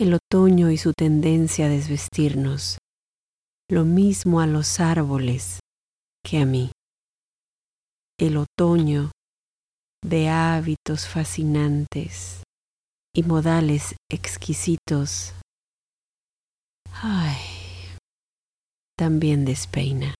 el otoño y su tendencia a desvestirnos, lo mismo a los árboles que a mí. El otoño de hábitos fascinantes y modales exquisitos. Ay, también despeina.